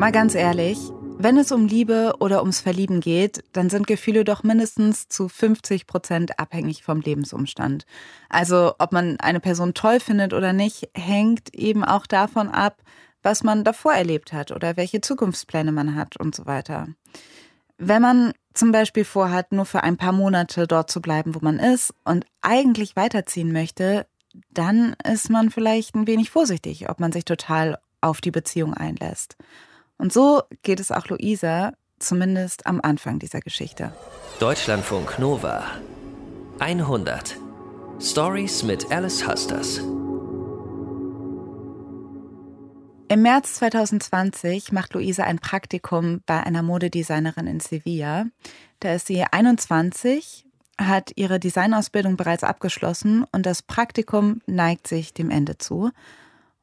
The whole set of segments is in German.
Mal ganz ehrlich, wenn es um Liebe oder ums Verlieben geht, dann sind Gefühle doch mindestens zu 50 Prozent abhängig vom Lebensumstand. Also ob man eine Person toll findet oder nicht, hängt eben auch davon ab, was man davor erlebt hat oder welche Zukunftspläne man hat und so weiter. Wenn man zum Beispiel vorhat, nur für ein paar Monate dort zu bleiben, wo man ist und eigentlich weiterziehen möchte, dann ist man vielleicht ein wenig vorsichtig, ob man sich total auf die Beziehung einlässt. Und so geht es auch Luisa, zumindest am Anfang dieser Geschichte. Deutschlandfunk Nova 100 Stories mit Alice Husters. Im März 2020 macht Luisa ein Praktikum bei einer Modedesignerin in Sevilla. Da ist sie 21, hat ihre Designausbildung bereits abgeschlossen und das Praktikum neigt sich dem Ende zu.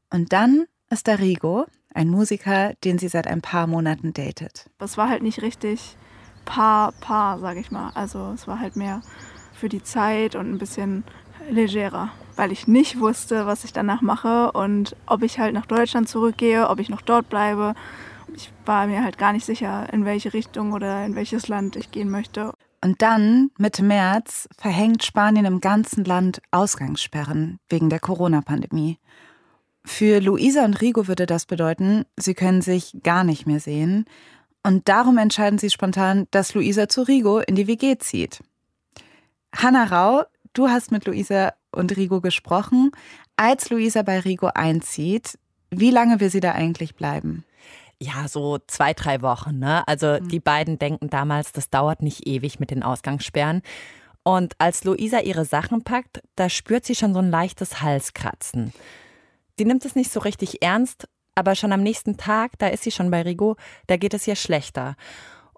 Und dann ist da Rigo, ein Musiker, den sie seit ein paar Monaten datet. Es war halt nicht richtig Paar, Paar, sag ich mal. Also es war halt mehr für die Zeit und ein bisschen legerer, weil ich nicht wusste, was ich danach mache und ob ich halt nach Deutschland zurückgehe, ob ich noch dort bleibe. Ich war mir halt gar nicht sicher, in welche Richtung oder in welches Land ich gehen möchte. Und dann, Mitte März, verhängt Spanien im ganzen Land Ausgangssperren wegen der Corona-Pandemie. Für Luisa und Rigo würde das bedeuten, sie können sich gar nicht mehr sehen. Und darum entscheiden sie spontan, dass Luisa zu Rigo in die WG zieht. Hanna Rau, du hast mit Luisa und Rigo gesprochen. Als Luisa bei Rigo einzieht, wie lange will sie da eigentlich bleiben? Ja, so zwei, drei Wochen. Ne? Also mhm. die beiden denken damals, das dauert nicht ewig mit den Ausgangssperren. Und als Luisa ihre Sachen packt, da spürt sie schon so ein leichtes Halskratzen. Die nimmt es nicht so richtig ernst, aber schon am nächsten Tag, da ist sie schon bei Rigo, da geht es ihr schlechter.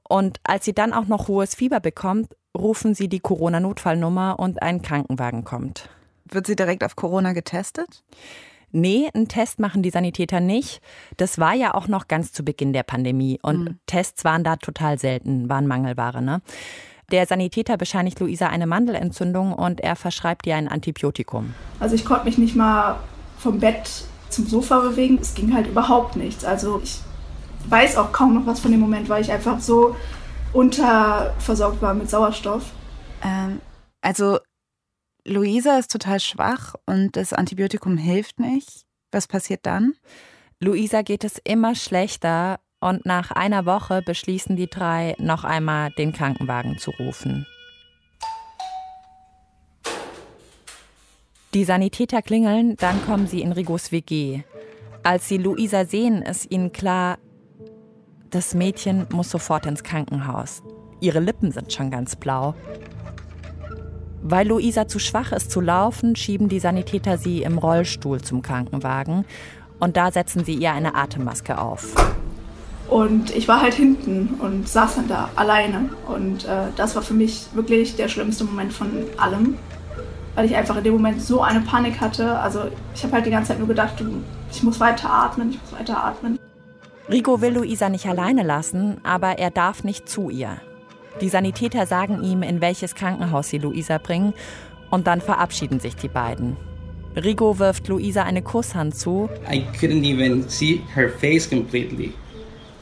Und als sie dann auch noch hohes Fieber bekommt, rufen sie die Corona-Notfallnummer und ein Krankenwagen kommt. Wird sie direkt auf Corona getestet? Nee, einen Test machen die Sanitäter nicht. Das war ja auch noch ganz zu Beginn der Pandemie. Und mhm. Tests waren da total selten, waren Mangelware. Ne? Der Sanitäter bescheinigt Luisa eine Mandelentzündung und er verschreibt ihr ein Antibiotikum. Also ich konnte mich nicht mal vom Bett zum Sofa bewegen. Es ging halt überhaupt nichts. Also ich weiß auch kaum noch was von dem Moment, weil ich einfach so unterversorgt war mit Sauerstoff. Ähm, also Luisa ist total schwach und das Antibiotikum hilft nicht. Was passiert dann? Luisa geht es immer schlechter und nach einer Woche beschließen die drei, noch einmal den Krankenwagen zu rufen. Die Sanitäter klingeln, dann kommen sie in Rigos WG. Als sie Luisa sehen, ist ihnen klar, das Mädchen muss sofort ins Krankenhaus. Ihre Lippen sind schon ganz blau. Weil Luisa zu schwach ist zu laufen, schieben die Sanitäter sie im Rollstuhl zum Krankenwagen und da setzen sie ihr eine Atemmaske auf. Und ich war halt hinten und saß dann da alleine. Und äh, das war für mich wirklich der schlimmste Moment von allem, weil ich einfach in dem Moment so eine Panik hatte. Also ich habe halt die ganze Zeit nur gedacht, ich muss weiter atmen, ich muss weiter atmen. Rico will Luisa nicht alleine lassen, aber er darf nicht zu ihr. Die Sanitäter sagen ihm, in welches Krankenhaus sie Luisa bringen, und dann verabschieden sich die beiden. Rigo wirft Luisa eine Kusshand zu. I couldn't even see her face completely.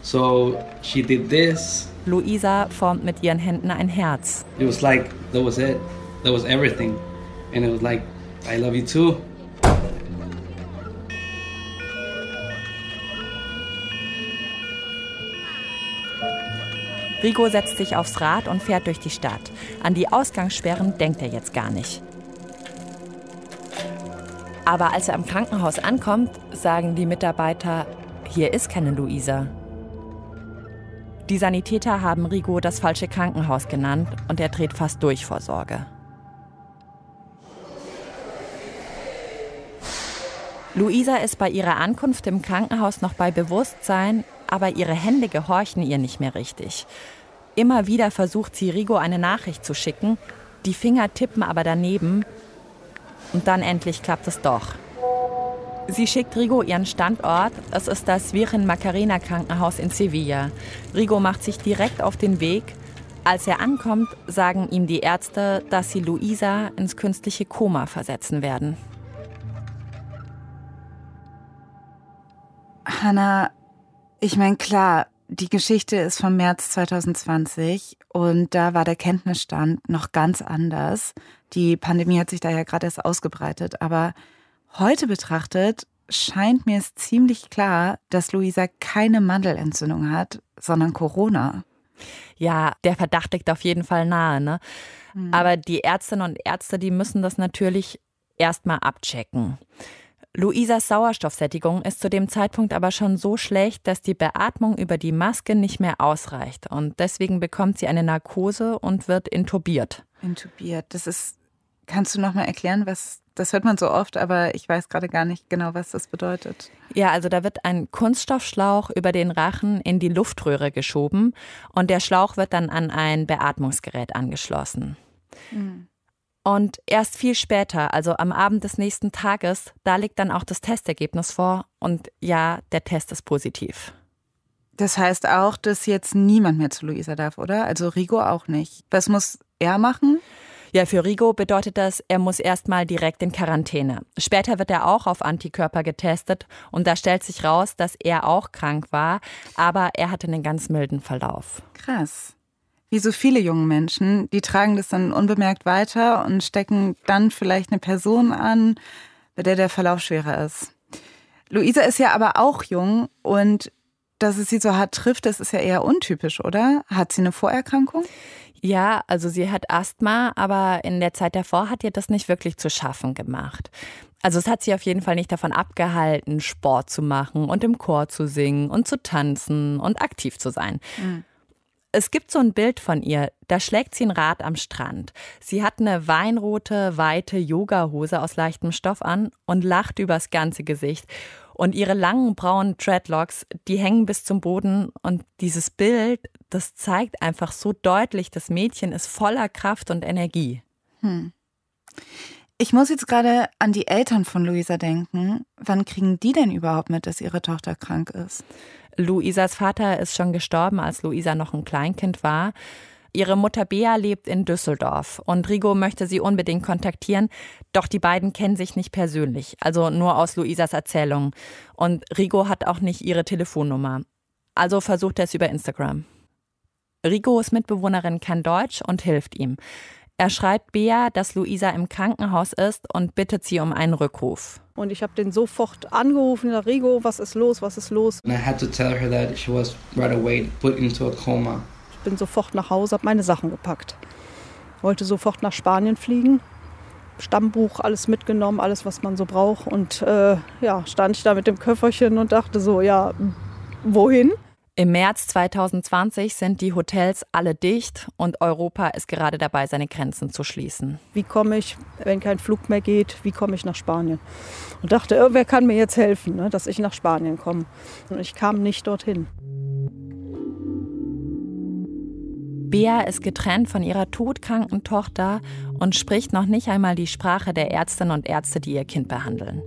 So she did this. Luisa formt mit ihren Händen ein Herz. It was like that was it. That was everything. And it was like I love you too. Rigo setzt sich aufs Rad und fährt durch die Stadt. An die Ausgangssperren denkt er jetzt gar nicht. Aber als er am Krankenhaus ankommt, sagen die Mitarbeiter, hier ist keine Luisa. Die Sanitäter haben Rigo das falsche Krankenhaus genannt und er dreht fast durch vor Sorge. Luisa ist bei ihrer Ankunft im Krankenhaus noch bei Bewusstsein, aber ihre Hände gehorchen ihr nicht mehr richtig. Immer wieder versucht sie Rigo eine Nachricht zu schicken, die Finger tippen aber daneben und dann endlich klappt es doch. Sie schickt Rigo ihren Standort. Es ist das Virgen Macarena Krankenhaus in Sevilla. Rigo macht sich direkt auf den Weg. Als er ankommt, sagen ihm die Ärzte, dass sie Luisa ins künstliche Koma versetzen werden. Hannah, Ich meine, klar, die Geschichte ist vom März 2020 und da war der Kenntnisstand noch ganz anders. Die Pandemie hat sich da ja gerade erst ausgebreitet, aber heute betrachtet scheint mir es ziemlich klar, dass Luisa keine Mandelentzündung hat, sondern Corona. Ja, der Verdacht liegt auf jeden Fall nahe. Ne? Mhm. Aber die Ärztinnen und Ärzte, die müssen das natürlich erstmal abchecken. Luisas Sauerstoffsättigung ist zu dem Zeitpunkt aber schon so schlecht, dass die Beatmung über die Maske nicht mehr ausreicht. Und deswegen bekommt sie eine Narkose und wird intubiert. Intubiert. Das ist. Kannst du noch mal erklären, was das hört man so oft, aber ich weiß gerade gar nicht genau, was das bedeutet. Ja, also da wird ein Kunststoffschlauch über den Rachen in die Luftröhre geschoben und der Schlauch wird dann an ein Beatmungsgerät angeschlossen. Mhm. Und erst viel später, also am Abend des nächsten Tages, da liegt dann auch das Testergebnis vor und ja, der Test ist positiv. Das heißt auch, dass jetzt niemand mehr zu Luisa darf, oder? Also Rigo auch nicht. Was muss er machen? Ja, für Rigo bedeutet das, er muss erstmal direkt in Quarantäne. Später wird er auch auf Antikörper getestet und da stellt sich raus, dass er auch krank war, aber er hatte einen ganz milden Verlauf. Krass. Wie so viele junge Menschen, die tragen das dann unbemerkt weiter und stecken dann vielleicht eine Person an, bei der der Verlauf schwerer ist. Luisa ist ja aber auch jung und dass es sie so hart trifft, das ist ja eher untypisch, oder? Hat sie eine Vorerkrankung? Ja, also sie hat Asthma, aber in der Zeit davor hat ihr das nicht wirklich zu schaffen gemacht. Also es hat sie auf jeden Fall nicht davon abgehalten, Sport zu machen und im Chor zu singen und zu tanzen und aktiv zu sein. Mhm. Es gibt so ein Bild von ihr, da schlägt sie ein Rad am Strand. Sie hat eine weinrote, weite Yogahose aus leichtem Stoff an und lacht übers ganze Gesicht. Und ihre langen braunen Dreadlocks, die hängen bis zum Boden. Und dieses Bild, das zeigt einfach so deutlich, das Mädchen ist voller Kraft und Energie. Hm. Ich muss jetzt gerade an die Eltern von Luisa denken. Wann kriegen die denn überhaupt mit, dass ihre Tochter krank ist? Luisas Vater ist schon gestorben, als Luisa noch ein Kleinkind war. Ihre Mutter Bea lebt in Düsseldorf und Rigo möchte sie unbedingt kontaktieren, doch die beiden kennen sich nicht persönlich, also nur aus Luisas Erzählung. Und Rigo hat auch nicht ihre Telefonnummer. Also versucht er es über Instagram. Rigos Mitbewohnerin kann Deutsch und hilft ihm. Er schreibt Bea, dass Luisa im Krankenhaus ist und bittet sie um einen Rückruf. Und ich habe den sofort angerufen, Rigo, was ist los, was ist los? And I had to tell her that she was right away put into a coma. Ich bin sofort nach Hause, habe meine Sachen gepackt. Wollte sofort nach Spanien fliegen. Stammbuch, alles mitgenommen, alles, was man so braucht. Und äh, ja, stand ich da mit dem Köfferchen und dachte so, ja, wohin? Im März 2020 sind die Hotels alle dicht und Europa ist gerade dabei, seine Grenzen zu schließen. Wie komme ich, wenn kein Flug mehr geht, wie komme ich nach Spanien? Und dachte, oh, wer kann mir jetzt helfen, ne, dass ich nach Spanien komme? Und ich kam nicht dorthin. Bea ist getrennt von ihrer todkranken Tochter und spricht noch nicht einmal die Sprache der Ärztinnen und Ärzte, die ihr Kind behandeln.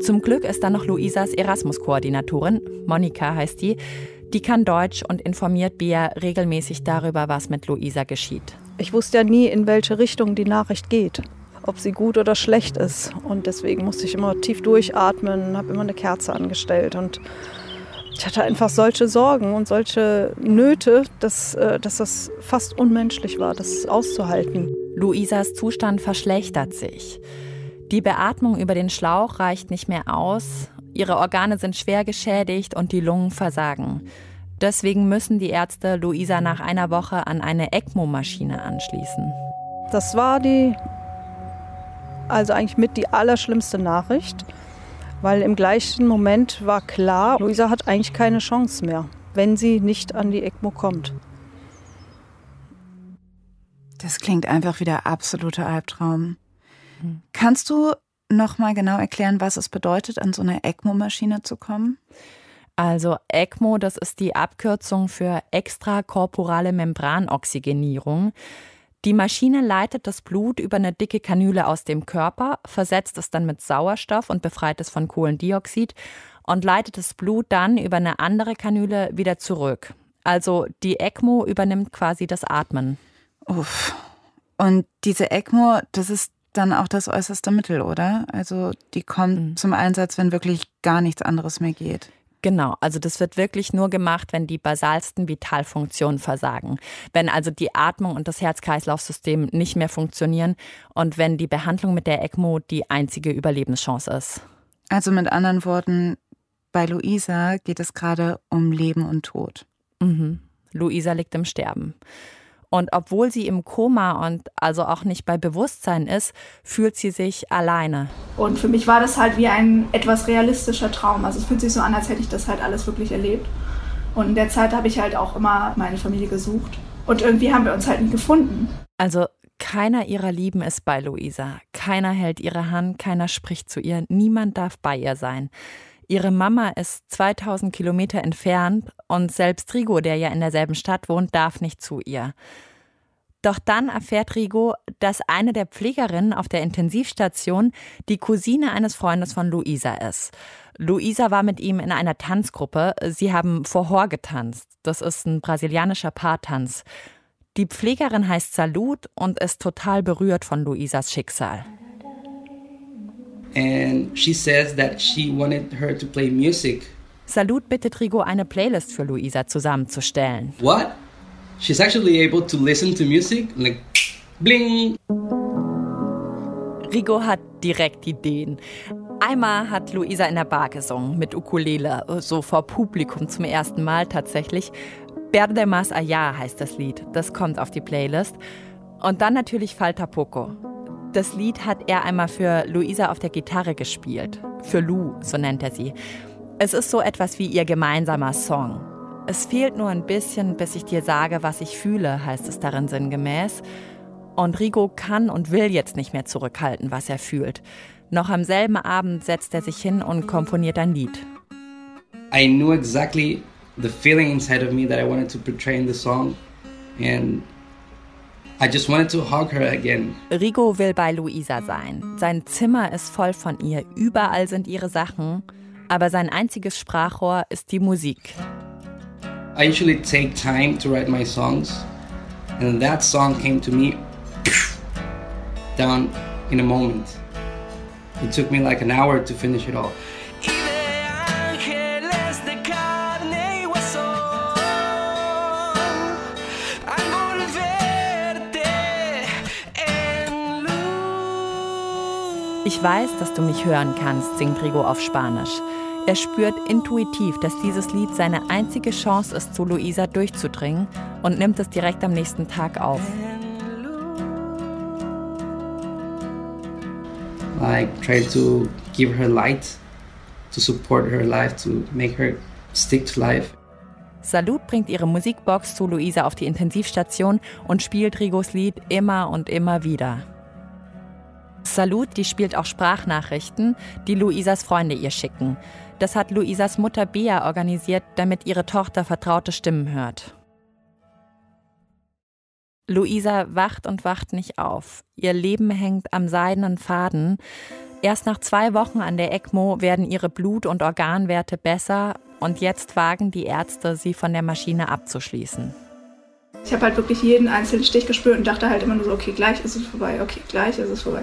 Zum Glück ist da noch Luisas Erasmus-Koordinatorin, Monika heißt die. Die kann Deutsch und informiert Bea regelmäßig darüber, was mit Luisa geschieht. Ich wusste ja nie, in welche Richtung die Nachricht geht, ob sie gut oder schlecht ist. Und deswegen musste ich immer tief durchatmen, habe immer eine Kerze angestellt. Und ich hatte einfach solche Sorgen und solche Nöte, dass, äh, dass das fast unmenschlich war, das auszuhalten. Luisas Zustand verschlechtert sich. Die Beatmung über den Schlauch reicht nicht mehr aus, ihre Organe sind schwer geschädigt und die Lungen versagen. Deswegen müssen die Ärzte Luisa nach einer Woche an eine ECMO-Maschine anschließen. Das war die, also eigentlich mit die allerschlimmste Nachricht, weil im gleichen Moment war klar, Luisa hat eigentlich keine Chance mehr, wenn sie nicht an die ECMO kommt. Das klingt einfach wie der absolute Albtraum. Kannst du noch mal genau erklären, was es bedeutet, an so eine ECMO-Maschine zu kommen? Also ECMO, das ist die Abkürzung für extrakorporale Membranoxygenierung. Die Maschine leitet das Blut über eine dicke Kanüle aus dem Körper, versetzt es dann mit Sauerstoff und befreit es von Kohlendioxid und leitet das Blut dann über eine andere Kanüle wieder zurück. Also die ECMO übernimmt quasi das Atmen. Uff. Und diese ECMO, das ist dann auch das äußerste Mittel, oder? Also die kommt mhm. zum Einsatz, wenn wirklich gar nichts anderes mehr geht. Genau, also das wird wirklich nur gemacht, wenn die basalsten Vitalfunktionen versagen. Wenn also die Atmung und das Herz-Kreislauf-System nicht mehr funktionieren und wenn die Behandlung mit der ECMO die einzige Überlebenschance ist. Also mit anderen Worten, bei Luisa geht es gerade um Leben und Tod. Mhm. Luisa liegt im Sterben. Und obwohl sie im Koma und also auch nicht bei Bewusstsein ist, fühlt sie sich alleine. Und für mich war das halt wie ein etwas realistischer Traum. Also es fühlt sich so an, als hätte ich das halt alles wirklich erlebt. Und in der Zeit habe ich halt auch immer meine Familie gesucht. Und irgendwie haben wir uns halt nie gefunden. Also keiner ihrer Lieben ist bei Luisa. Keiner hält ihre Hand, keiner spricht zu ihr, niemand darf bei ihr sein. Ihre Mama ist 2000 Kilometer entfernt und selbst Rigo, der ja in derselben Stadt wohnt, darf nicht zu ihr. Doch dann erfährt Rigo, dass eine der Pflegerinnen auf der Intensivstation die Cousine eines Freundes von Luisa ist. Luisa war mit ihm in einer Tanzgruppe. Sie haben Vorhor getanzt. Das ist ein brasilianischer Paartanz. Die Pflegerin heißt Salut und ist total berührt von Luisas Schicksal and she says that she wanted her to play music. Salut bittet Rigo eine Playlist für Luisa zusammenzustellen. What? She's actually able to listen to music like bling. Rigo hat direkt Ideen. Einmal hat Luisa in der Bar gesungen mit Ukulele, so vor Publikum zum ersten Mal tatsächlich. Berde Mas Allá heißt das Lied. Das kommt auf die Playlist. Und dann natürlich Falta Poco. Das Lied hat er einmal für Luisa auf der Gitarre gespielt. Für Lou, so nennt er sie. Es ist so etwas wie ihr gemeinsamer Song. Es fehlt nur ein bisschen, bis ich dir sage, was ich fühle, heißt es darin sinngemäß. Und Rigo kann und will jetzt nicht mehr zurückhalten, was er fühlt. Noch am selben Abend setzt er sich hin und komponiert ein Lied. I knew exactly the feeling inside of me that I wanted to portray in the song. And I just wanted to hug her again. Rigo will bei Luisa sein. Sein Zimmer ist voll von ihr. Überall sind ihre Sachen. Aber sein einziges Sprachrohr ist die Musik. I usually take time to write my songs. And that song came to me down in a moment. It took me like an hour to finish it all. Ich weiß, dass du mich hören kannst, singt Rigo auf Spanisch. Er spürt intuitiv, dass dieses Lied seine einzige Chance ist, zu Luisa durchzudringen und nimmt es direkt am nächsten Tag auf. Like try to give her light, to support her life, to make her stick to life. Salut bringt ihre Musikbox zu Luisa auf die Intensivstation und spielt Rigos Lied immer und immer wieder. Salut, die spielt auch Sprachnachrichten, die Luisas Freunde ihr schicken. Das hat Luisas Mutter Bea organisiert, damit ihre Tochter vertraute Stimmen hört. Luisa wacht und wacht nicht auf. Ihr Leben hängt am seidenen Faden. Erst nach zwei Wochen an der ECMO werden ihre Blut- und Organwerte besser und jetzt wagen die Ärzte, sie von der Maschine abzuschließen. Ich habe halt wirklich jeden einzelnen Stich gespürt und dachte halt immer nur so, okay, gleich ist es vorbei, okay, gleich ist es vorbei.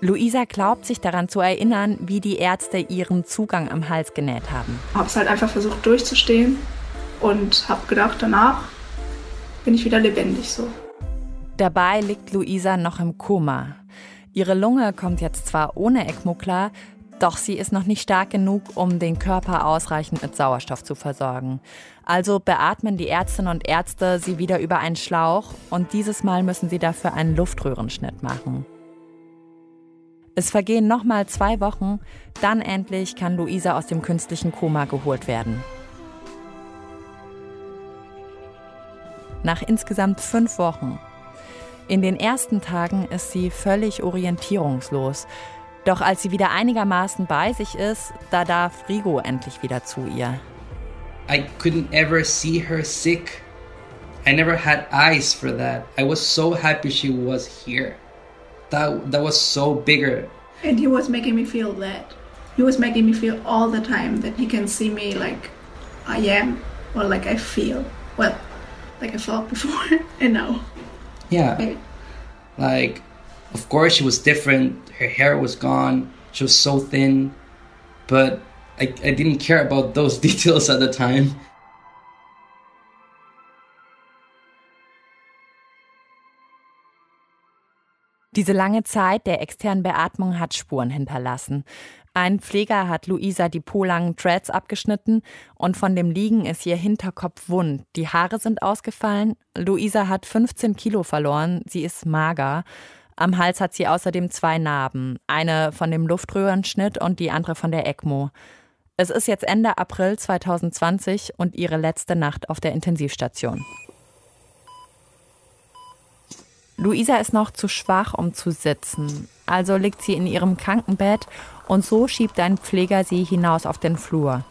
Luisa glaubt sich daran zu erinnern, wie die Ärzte ihren Zugang am Hals genäht haben. Ich habe es halt einfach versucht durchzustehen und habe gedacht, danach bin ich wieder lebendig so. Dabei liegt Luisa noch im Koma. Ihre Lunge kommt jetzt zwar ohne ECMO klar, doch sie ist noch nicht stark genug, um den Körper ausreichend mit Sauerstoff zu versorgen. Also beatmen die Ärztinnen und Ärzte sie wieder über einen Schlauch und dieses Mal müssen sie dafür einen Luftröhrenschnitt machen. Es vergehen nochmal zwei Wochen, dann endlich kann Luisa aus dem künstlichen Koma geholt werden. Nach insgesamt fünf Wochen. In den ersten Tagen ist sie völlig orientierungslos. Doch als sie wieder einigermaßen bei sich ist, da darf Rigo endlich wieder zu ihr. I couldn't ever see her sick. I never had eyes for that. I was so happy she was here. That that was so bigger. And he was making me feel that. He was making me feel all the time that he can see me like I am or like I feel. Well, like I felt before and now. Yeah. Maybe. Like, of course, she was different. Her hair was gone. She was so thin. But I, I didn't care about those details at the time. Diese lange Zeit der externen Beatmung hat Spuren hinterlassen. Ein Pfleger hat Luisa die polangen Dreads abgeschnitten und von dem Liegen ist ihr Hinterkopf wund. Die Haare sind ausgefallen. Luisa hat 15 Kilo verloren. Sie ist mager. Am Hals hat sie außerdem zwei Narben. Eine von dem Luftröhrenschnitt und die andere von der ECMO. Es ist jetzt Ende April 2020 und ihre letzte Nacht auf der Intensivstation. Luisa ist noch zu schwach, um zu sitzen. Also liegt sie in ihrem Krankenbett und so schiebt ein Pfleger sie hinaus auf den Flur.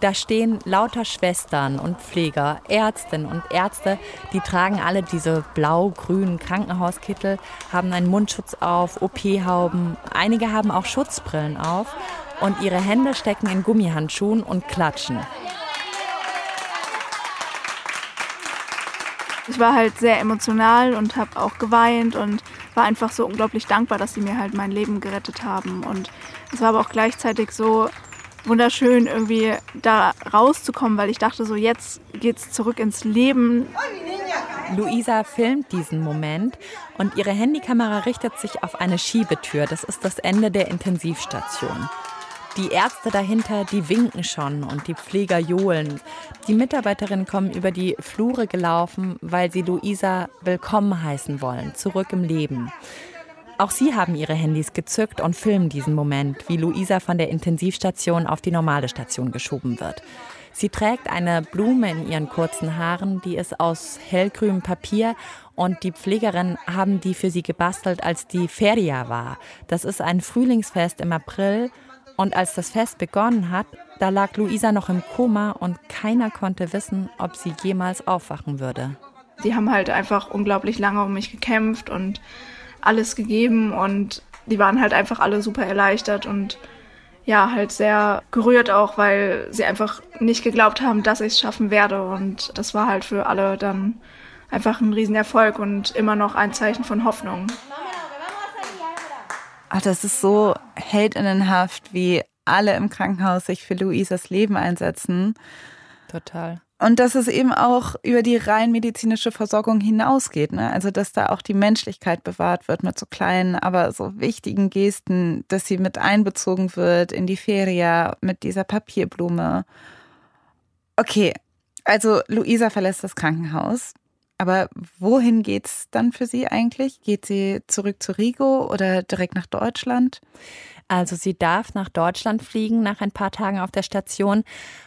Da stehen lauter Schwestern und Pfleger, Ärztinnen und Ärzte, die tragen alle diese blau-grünen Krankenhauskittel, haben einen Mundschutz auf, OP-Hauben, einige haben auch Schutzbrillen auf und ihre Hände stecken in Gummihandschuhen und klatschen. Ich war halt sehr emotional und habe auch geweint und war einfach so unglaublich dankbar, dass sie mir halt mein Leben gerettet haben. Und es war aber auch gleichzeitig so wunderschön, irgendwie da rauszukommen, weil ich dachte, so jetzt geht's zurück ins Leben. Luisa filmt diesen Moment und ihre Handykamera richtet sich auf eine Schiebetür. Das ist das Ende der Intensivstation. Die Ärzte dahinter, die winken schon und die Pfleger johlen. Die Mitarbeiterinnen kommen über die Flure gelaufen, weil sie Luisa willkommen heißen wollen, zurück im Leben. Auch sie haben ihre Handys gezückt und filmen diesen Moment, wie Luisa von der Intensivstation auf die normale Station geschoben wird. Sie trägt eine Blume in ihren kurzen Haaren, die ist aus hellgrünem Papier und die Pflegerinnen haben die für sie gebastelt, als die Feria war. Das ist ein Frühlingsfest im April und als das Fest begonnen hat, da lag Luisa noch im Koma und keiner konnte wissen, ob sie jemals aufwachen würde. Die haben halt einfach unglaublich lange um mich gekämpft und alles gegeben und die waren halt einfach alle super erleichtert und ja, halt sehr gerührt auch, weil sie einfach nicht geglaubt haben, dass ich es schaffen werde. Und das war halt für alle dann einfach ein Riesenerfolg und immer noch ein Zeichen von Hoffnung. Ach, das ist so heldinnenhaft, wie alle im Krankenhaus sich für Luisas Leben einsetzen. Total. Und dass es eben auch über die rein medizinische Versorgung hinausgeht. Ne? Also, dass da auch die Menschlichkeit bewahrt wird mit so kleinen, aber so wichtigen Gesten, dass sie mit einbezogen wird in die Feria mit dieser Papierblume. Okay, also Luisa verlässt das Krankenhaus. Aber wohin geht's dann für sie eigentlich? Geht sie zurück zu Rigo oder direkt nach Deutschland? Also sie darf nach Deutschland fliegen nach ein paar Tagen auf der Station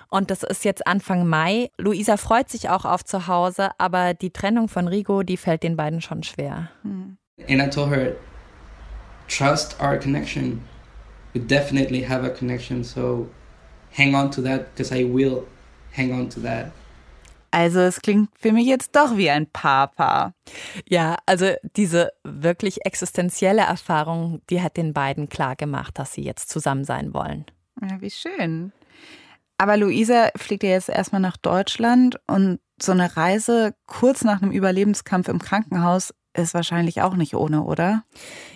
und das ist jetzt Anfang Mai. Luisa freut sich auch auf zu Hause, aber die Trennung von Rigo, die fällt den beiden schon schwer. Hm. And I told her, trust our connection. We definitely have a connection, so hang on to that because I will hang on to that. Also es klingt für mich jetzt doch wie ein Papa. Ja, also diese wirklich existenzielle Erfahrung, die hat den beiden klar gemacht, dass sie jetzt zusammen sein wollen. Ja, wie schön. Aber Luisa fliegt ja jetzt erstmal nach Deutschland und so eine Reise kurz nach einem Überlebenskampf im Krankenhaus ist wahrscheinlich auch nicht ohne, oder?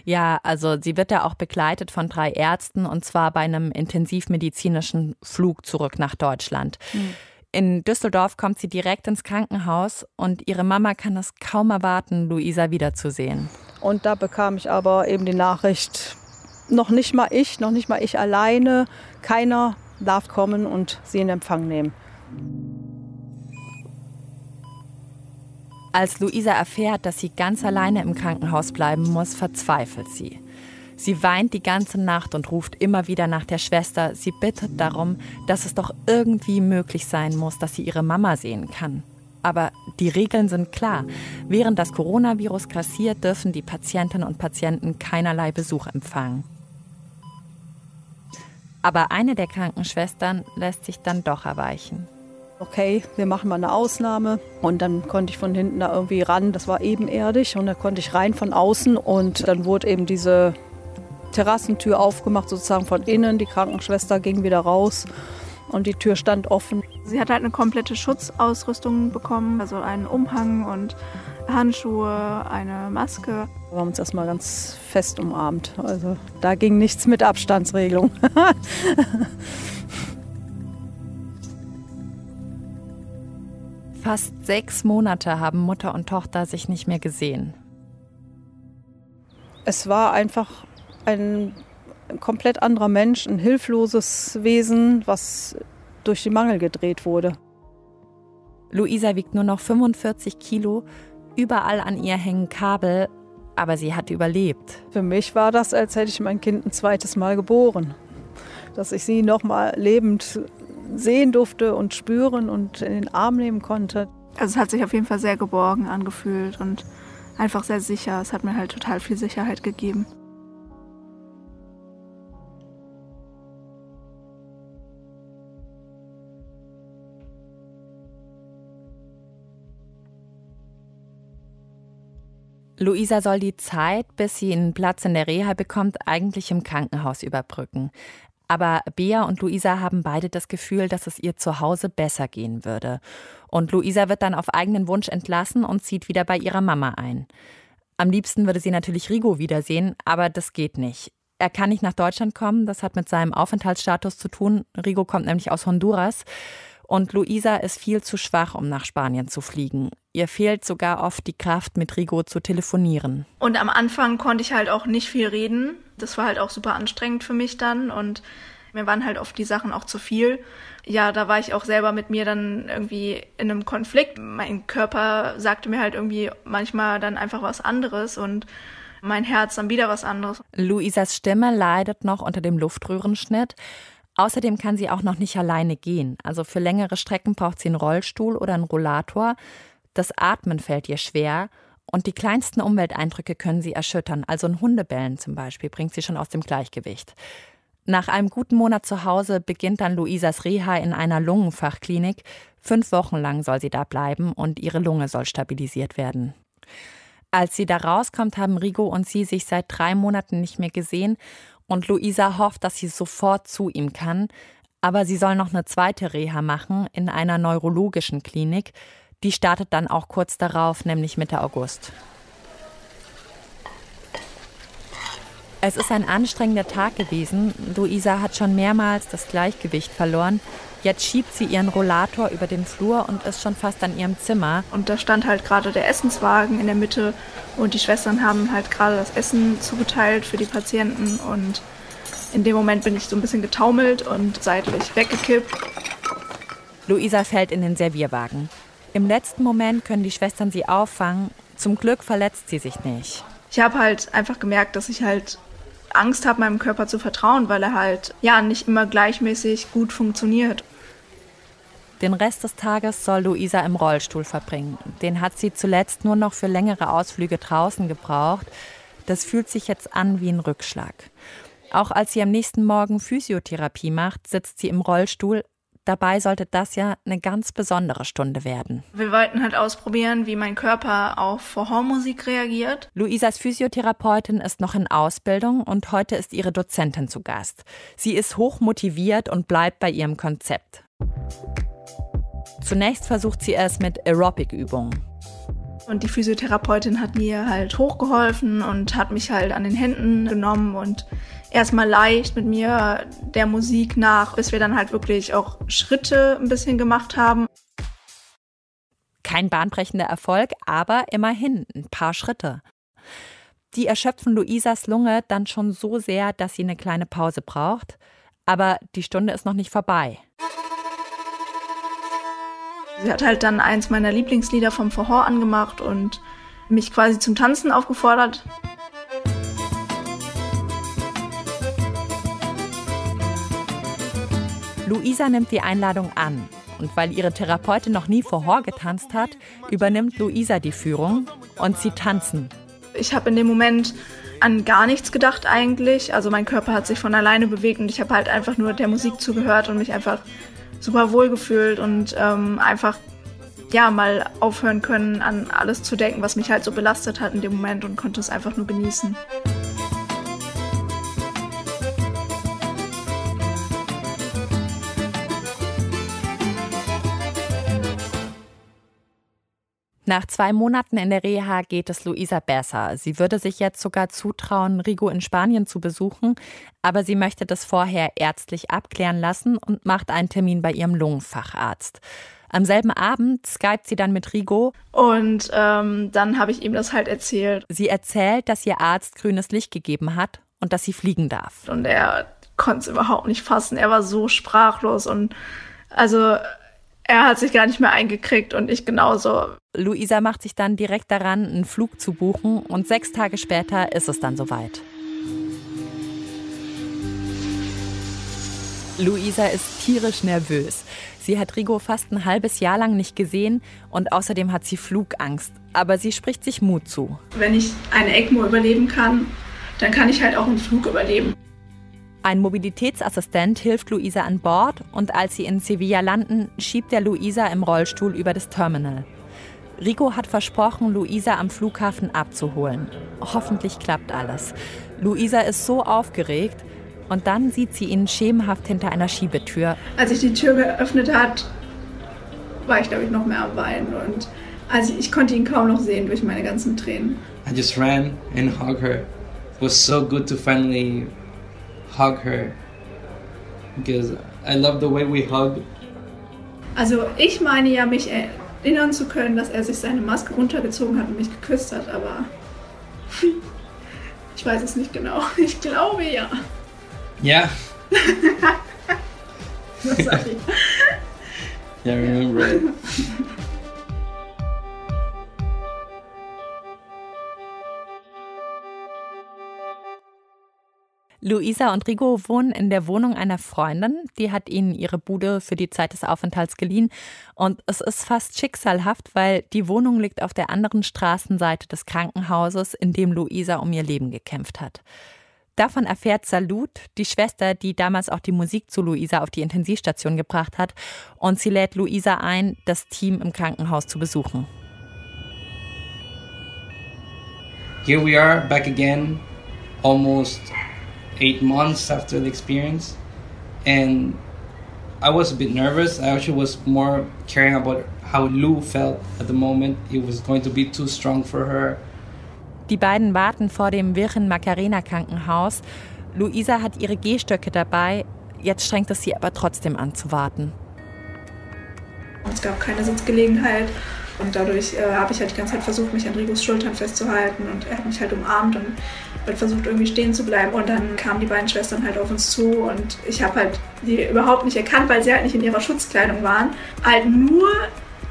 Ja, also sie wird da auch begleitet von drei Ärzten und zwar bei einem intensivmedizinischen Flug zurück nach Deutschland. Mhm. In Düsseldorf kommt sie direkt ins Krankenhaus und ihre Mama kann es kaum erwarten, Luisa wiederzusehen. Und da bekam ich aber eben die Nachricht, noch nicht mal ich, noch nicht mal ich alleine, keiner darf kommen und sie in Empfang nehmen. Als Luisa erfährt, dass sie ganz alleine im Krankenhaus bleiben muss, verzweifelt sie. Sie weint die ganze Nacht und ruft immer wieder nach der Schwester. Sie bittet darum, dass es doch irgendwie möglich sein muss, dass sie ihre Mama sehen kann. Aber die Regeln sind klar. Während das Coronavirus grassiert, dürfen die Patientinnen und Patienten keinerlei Besuch empfangen. Aber eine der Krankenschwestern lässt sich dann doch erweichen. Okay, wir machen mal eine Ausnahme. Und dann konnte ich von hinten da irgendwie ran. Das war ebenerdig. Und da konnte ich rein von außen. Und dann wurde eben diese Terrassentür aufgemacht, sozusagen von innen. Die Krankenschwester ging wieder raus und die Tür stand offen. Sie hat halt eine komplette Schutzausrüstung bekommen, also einen Umhang und Handschuhe, eine Maske. Wir haben uns erstmal ganz fest umarmt. Also da ging nichts mit Abstandsregelung. Fast sechs Monate haben Mutter und Tochter sich nicht mehr gesehen. Es war einfach ein komplett anderer Mensch, ein hilfloses Wesen, was durch den Mangel gedreht wurde. Luisa wiegt nur noch 45 Kilo, überall an ihr hängen Kabel, aber sie hat überlebt. Für mich war das, als hätte ich mein Kind ein zweites Mal geboren. Dass ich sie noch mal lebend sehen durfte und spüren und in den Arm nehmen konnte. Also es hat sich auf jeden Fall sehr geborgen angefühlt und einfach sehr sicher. Es hat mir halt total viel Sicherheit gegeben. Luisa soll die Zeit, bis sie einen Platz in der Reha bekommt, eigentlich im Krankenhaus überbrücken. Aber Bea und Luisa haben beide das Gefühl, dass es ihr zu Hause besser gehen würde. Und Luisa wird dann auf eigenen Wunsch entlassen und zieht wieder bei ihrer Mama ein. Am liebsten würde sie natürlich Rigo wiedersehen, aber das geht nicht. Er kann nicht nach Deutschland kommen, das hat mit seinem Aufenthaltsstatus zu tun. Rigo kommt nämlich aus Honduras. Und Luisa ist viel zu schwach, um nach Spanien zu fliegen. Ihr fehlt sogar oft die Kraft, mit Rigo zu telefonieren. Und am Anfang konnte ich halt auch nicht viel reden. Das war halt auch super anstrengend für mich dann und mir waren halt oft die Sachen auch zu viel. Ja, da war ich auch selber mit mir dann irgendwie in einem Konflikt. Mein Körper sagte mir halt irgendwie manchmal dann einfach was anderes und mein Herz dann wieder was anderes. Luisas Stimme leidet noch unter dem Luftröhrenschnitt. Außerdem kann sie auch noch nicht alleine gehen. Also für längere Strecken braucht sie einen Rollstuhl oder einen Rollator. Das Atmen fällt ihr schwer und die kleinsten Umwelteindrücke können sie erschüttern. Also ein Hundebellen zum Beispiel bringt sie schon aus dem Gleichgewicht. Nach einem guten Monat zu Hause beginnt dann Luisas Reha in einer Lungenfachklinik. Fünf Wochen lang soll sie da bleiben und ihre Lunge soll stabilisiert werden. Als sie da rauskommt, haben Rigo und sie sich seit drei Monaten nicht mehr gesehen und Luisa hofft, dass sie sofort zu ihm kann. Aber sie soll noch eine zweite Reha machen in einer neurologischen Klinik. Die startet dann auch kurz darauf, nämlich Mitte August. Es ist ein anstrengender Tag gewesen. Luisa hat schon mehrmals das Gleichgewicht verloren. Jetzt schiebt sie ihren Rollator über den Flur und ist schon fast an ihrem Zimmer. Und da stand halt gerade der Essenswagen in der Mitte und die Schwestern haben halt gerade das Essen zugeteilt für die Patienten und in dem Moment bin ich so ein bisschen getaumelt und seitlich weggekippt. Luisa fällt in den Servierwagen. Im letzten Moment können die Schwestern sie auffangen. Zum Glück verletzt sie sich nicht. Ich habe halt einfach gemerkt, dass ich halt Angst habe, meinem Körper zu vertrauen, weil er halt ja nicht immer gleichmäßig gut funktioniert. Den Rest des Tages soll Luisa im Rollstuhl verbringen. Den hat sie zuletzt nur noch für längere Ausflüge draußen gebraucht. Das fühlt sich jetzt an wie ein Rückschlag. Auch als sie am nächsten Morgen Physiotherapie macht, sitzt sie im Rollstuhl, Dabei sollte das ja eine ganz besondere Stunde werden. Wir wollten halt ausprobieren, wie mein Körper auf Horrormusik reagiert. Luisas Physiotherapeutin ist noch in Ausbildung und heute ist ihre Dozentin zu Gast. Sie ist hoch motiviert und bleibt bei ihrem Konzept. Zunächst versucht sie es mit Aerobic-Übungen. Und die Physiotherapeutin hat mir halt hochgeholfen und hat mich halt an den Händen genommen und erstmal leicht mit mir der Musik nach, bis wir dann halt wirklich auch Schritte ein bisschen gemacht haben. Kein bahnbrechender Erfolg, aber immerhin ein paar Schritte. Die erschöpfen Luisas Lunge dann schon so sehr, dass sie eine kleine Pause braucht. Aber die Stunde ist noch nicht vorbei. Sie hat halt dann eins meiner Lieblingslieder vom Verhor angemacht und mich quasi zum Tanzen aufgefordert. Luisa nimmt die Einladung an. Und weil ihre Therapeutin noch nie Verhor getanzt hat, übernimmt Luisa die Führung und sie tanzen. Ich habe in dem Moment an gar nichts gedacht eigentlich. Also mein Körper hat sich von alleine bewegt und ich habe halt einfach nur der Musik zugehört und mich einfach super wohl gefühlt und ähm, einfach ja mal aufhören können, an alles zu denken, was mich halt so belastet hat in dem Moment und konnte es einfach nur genießen. Nach zwei Monaten in der Reha geht es Luisa besser. Sie würde sich jetzt sogar zutrauen, Rigo in Spanien zu besuchen, aber sie möchte das vorher ärztlich abklären lassen und macht einen Termin bei ihrem Lungenfacharzt. Am selben Abend skypt sie dann mit Rigo. Und ähm, dann habe ich ihm das halt erzählt. Sie erzählt, dass ihr Arzt grünes Licht gegeben hat und dass sie fliegen darf. Und er konnte es überhaupt nicht fassen. Er war so sprachlos und also er hat sich gar nicht mehr eingekriegt und ich genauso. Luisa macht sich dann direkt daran, einen Flug zu buchen und sechs Tage später ist es dann soweit. Luisa ist tierisch nervös. Sie hat Rigo fast ein halbes Jahr lang nicht gesehen und außerdem hat sie Flugangst. Aber sie spricht sich Mut zu. Wenn ich eine ECMO überleben kann, dann kann ich halt auch einen Flug überleben. Ein Mobilitätsassistent hilft Luisa an Bord und als sie in Sevilla landen, schiebt er Luisa im Rollstuhl über das Terminal. Rico hat versprochen, Luisa am Flughafen abzuholen. Hoffentlich klappt alles. Luisa ist so aufgeregt und dann sieht sie ihn schemenhaft hinter einer Schiebetür. Als ich die Tür geöffnet hat, war ich glaube ich noch mehr am Weinen und also ich konnte ihn kaum noch sehen durch meine ganzen Tränen. I just ran and hugged her. It was so good to finally hug her because I love the way we hug. Also ich meine ja, mich erinnern zu können, dass er sich seine Maske runtergezogen hat und mich geküsst hat, aber ich weiß es nicht genau. Ich glaube ja. Ja. Was sag ich? Yeah, remember it. Luisa und Rigo wohnen in der Wohnung einer Freundin. Die hat ihnen ihre Bude für die Zeit des Aufenthalts geliehen. Und es ist fast schicksalhaft, weil die Wohnung liegt auf der anderen Straßenseite des Krankenhauses, in dem Luisa um ihr Leben gekämpft hat. Davon erfährt Salut, die Schwester, die damals auch die Musik zu Luisa auf die Intensivstation gebracht hat. Und sie lädt Luisa ein, das Team im Krankenhaus zu besuchen. Here we are back again, almost eight months after the experience, and I was a bit nervous. I actually was more caring about how Lou felt at the moment. It was going to be too strong for her. Die beiden warten vor dem Virgen Macarena Krankenhaus. Luisa hat ihre Gehstöcke dabei. Jetzt strengt es sie aber trotzdem an zu warten. Es gab keine Sitzgelegenheit und dadurch äh, habe ich halt die ganze Zeit versucht, mich an Rigos Schultern festzuhalten und er hat mich halt umarmt und halt versucht irgendwie stehen zu bleiben und dann kamen die beiden Schwestern halt auf uns zu und ich habe halt die überhaupt nicht erkannt, weil sie halt nicht in ihrer Schutzkleidung waren. Halt nur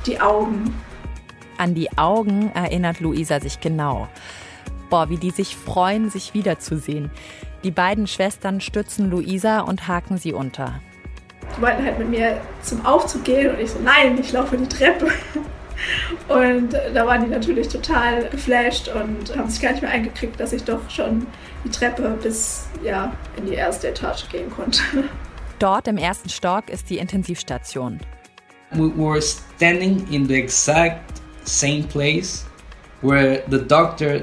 die Augen. An die Augen erinnert Luisa sich genau. Boah, wie die sich freuen, sich wiederzusehen. Die beiden Schwestern stützen Luisa und haken sie unter. Die wollten halt mit mir zum Aufzug gehen und ich so, nein, ich laufe die Treppe. Und da waren die natürlich total geflasht und haben sich gar nicht mehr eingekriegt, dass ich doch schon die Treppe bis ja, in die erste Etage gehen konnte. Dort im ersten Stock ist die Intensivstation. We were standing in the exact same place where the doctor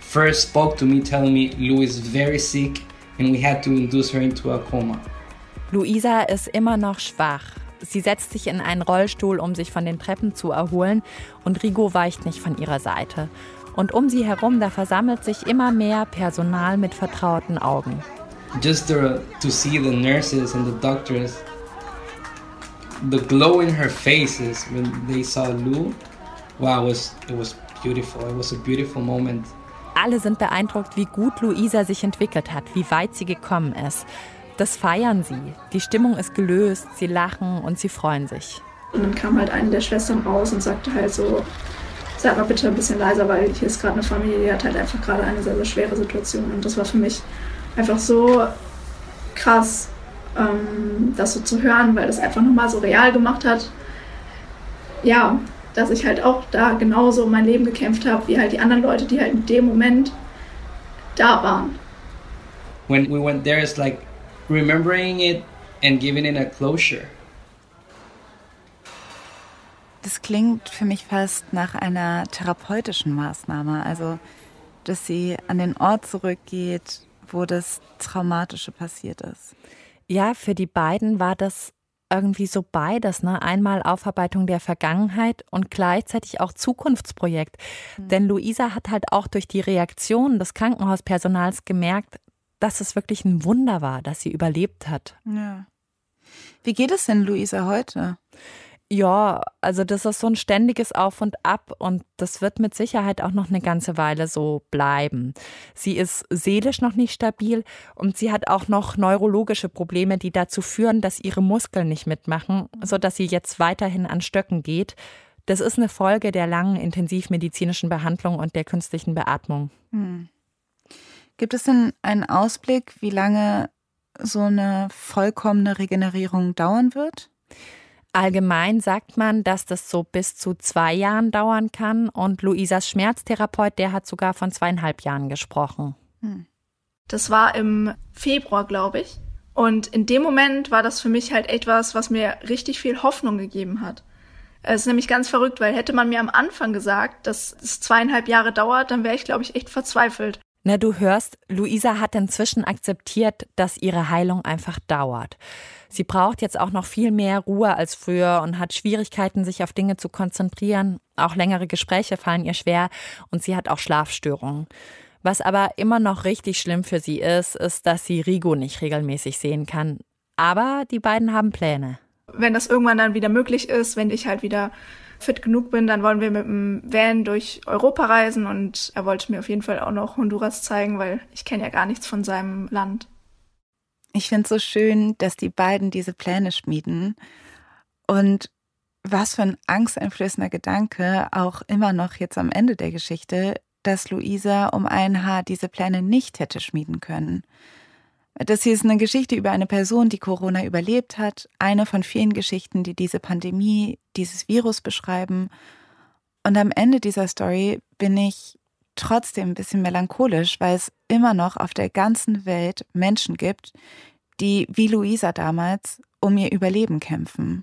first spoke to me, telling me Lou is very sick and we had to induce her into a coma. Luisa ist immer noch schwach. Sie setzt sich in einen Rollstuhl, um sich von den Treppen zu erholen, und Rigo weicht nicht von ihrer Seite. Und um sie herum, da versammelt sich immer mehr Personal mit vertrauten Augen. Just to, to see the nurses and the doctors, the glow in her faces when they saw Lou, wow, it was, it was beautiful. It was a beautiful moment. Alle sind beeindruckt, wie gut Luisa sich entwickelt hat, wie weit sie gekommen ist. Das feiern sie. Die Stimmung ist gelöst, sie lachen und sie freuen sich. Und dann kam halt eine der Schwestern raus und sagte halt so, sag mal bitte ein bisschen leiser, weil hier ist gerade eine Familie, die hat halt einfach gerade eine sehr, sehr schwere Situation. Und das war für mich einfach so krass, ähm, das so zu hören, weil das einfach nochmal so real gemacht hat. Ja, dass ich halt auch da genauso um mein Leben gekämpft habe, wie halt die anderen Leute, die halt in dem Moment da waren. When we went there, it's like remembering it and giving it a closure. Das klingt für mich fast nach einer therapeutischen Maßnahme, also dass sie an den Ort zurückgeht, wo das Traumatische passiert ist. Ja, für die beiden war das irgendwie so beides, ne? Einmal Aufarbeitung der Vergangenheit und gleichzeitig auch Zukunftsprojekt. Mhm. Denn Luisa hat halt auch durch die Reaktion des Krankenhauspersonals gemerkt, dass es wirklich ein Wunder war, dass sie überlebt hat. Ja. Wie geht es denn Luisa heute? Ja, also das ist so ein ständiges Auf und Ab und das wird mit Sicherheit auch noch eine ganze Weile so bleiben. Sie ist seelisch noch nicht stabil und sie hat auch noch neurologische Probleme, die dazu führen, dass ihre Muskeln nicht mitmachen, sodass sie jetzt weiterhin an Stöcken geht. Das ist eine Folge der langen intensivmedizinischen Behandlung und der künstlichen Beatmung. Hm. Gibt es denn einen Ausblick, wie lange so eine vollkommene Regenerierung dauern wird? Allgemein sagt man, dass das so bis zu zwei Jahren dauern kann und Luisas Schmerztherapeut, der hat sogar von zweieinhalb Jahren gesprochen. Hm. Das war im Februar, glaube ich. Und in dem Moment war das für mich halt etwas, was mir richtig viel Hoffnung gegeben hat. Es ist nämlich ganz verrückt, weil hätte man mir am Anfang gesagt, dass es zweieinhalb Jahre dauert, dann wäre ich, glaube ich, echt verzweifelt. Na, du hörst, Luisa hat inzwischen akzeptiert, dass ihre Heilung einfach dauert. Sie braucht jetzt auch noch viel mehr Ruhe als früher und hat Schwierigkeiten, sich auf Dinge zu konzentrieren. Auch längere Gespräche fallen ihr schwer und sie hat auch Schlafstörungen. Was aber immer noch richtig schlimm für sie ist, ist, dass sie Rigo nicht regelmäßig sehen kann. Aber die beiden haben Pläne. Wenn das irgendwann dann wieder möglich ist, wenn ich halt wieder fit genug bin, dann wollen wir mit dem Van durch Europa reisen und er wollte mir auf jeden Fall auch noch Honduras zeigen, weil ich kenne ja gar nichts von seinem Land. Ich finde es so schön, dass die beiden diese Pläne schmieden und was für ein angsteinflößender Gedanke auch immer noch jetzt am Ende der Geschichte, dass Luisa um ein Haar diese Pläne nicht hätte schmieden können. Das hier ist eine Geschichte über eine Person, die Corona überlebt hat. Eine von vielen Geschichten, die diese Pandemie, dieses Virus beschreiben. Und am Ende dieser Story bin ich trotzdem ein bisschen melancholisch, weil es immer noch auf der ganzen Welt Menschen gibt, die wie Luisa damals um ihr Überleben kämpfen.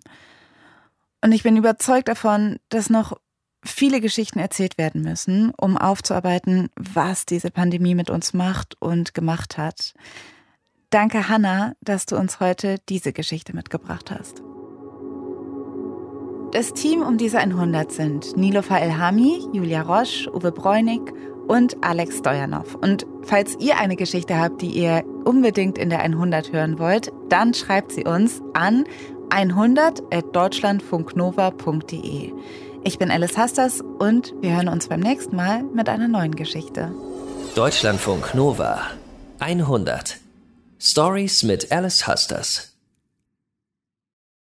Und ich bin überzeugt davon, dass noch viele Geschichten erzählt werden müssen, um aufzuarbeiten, was diese Pandemie mit uns macht und gemacht hat. Danke, Hanna, dass du uns heute diese Geschichte mitgebracht hast. Das Team um diese 100 sind Nilofa Elhami, Julia Roche, Uwe Bräunig und Alex Stojanov. Und falls ihr eine Geschichte habt, die ihr unbedingt in der 100 hören wollt, dann schreibt sie uns an 100.deutschlandfunknova.de. Ich bin Alice Hasters und wir hören uns beim nächsten Mal mit einer neuen Geschichte. Deutschlandfunk Nova 100 Stories mit Alice Husters.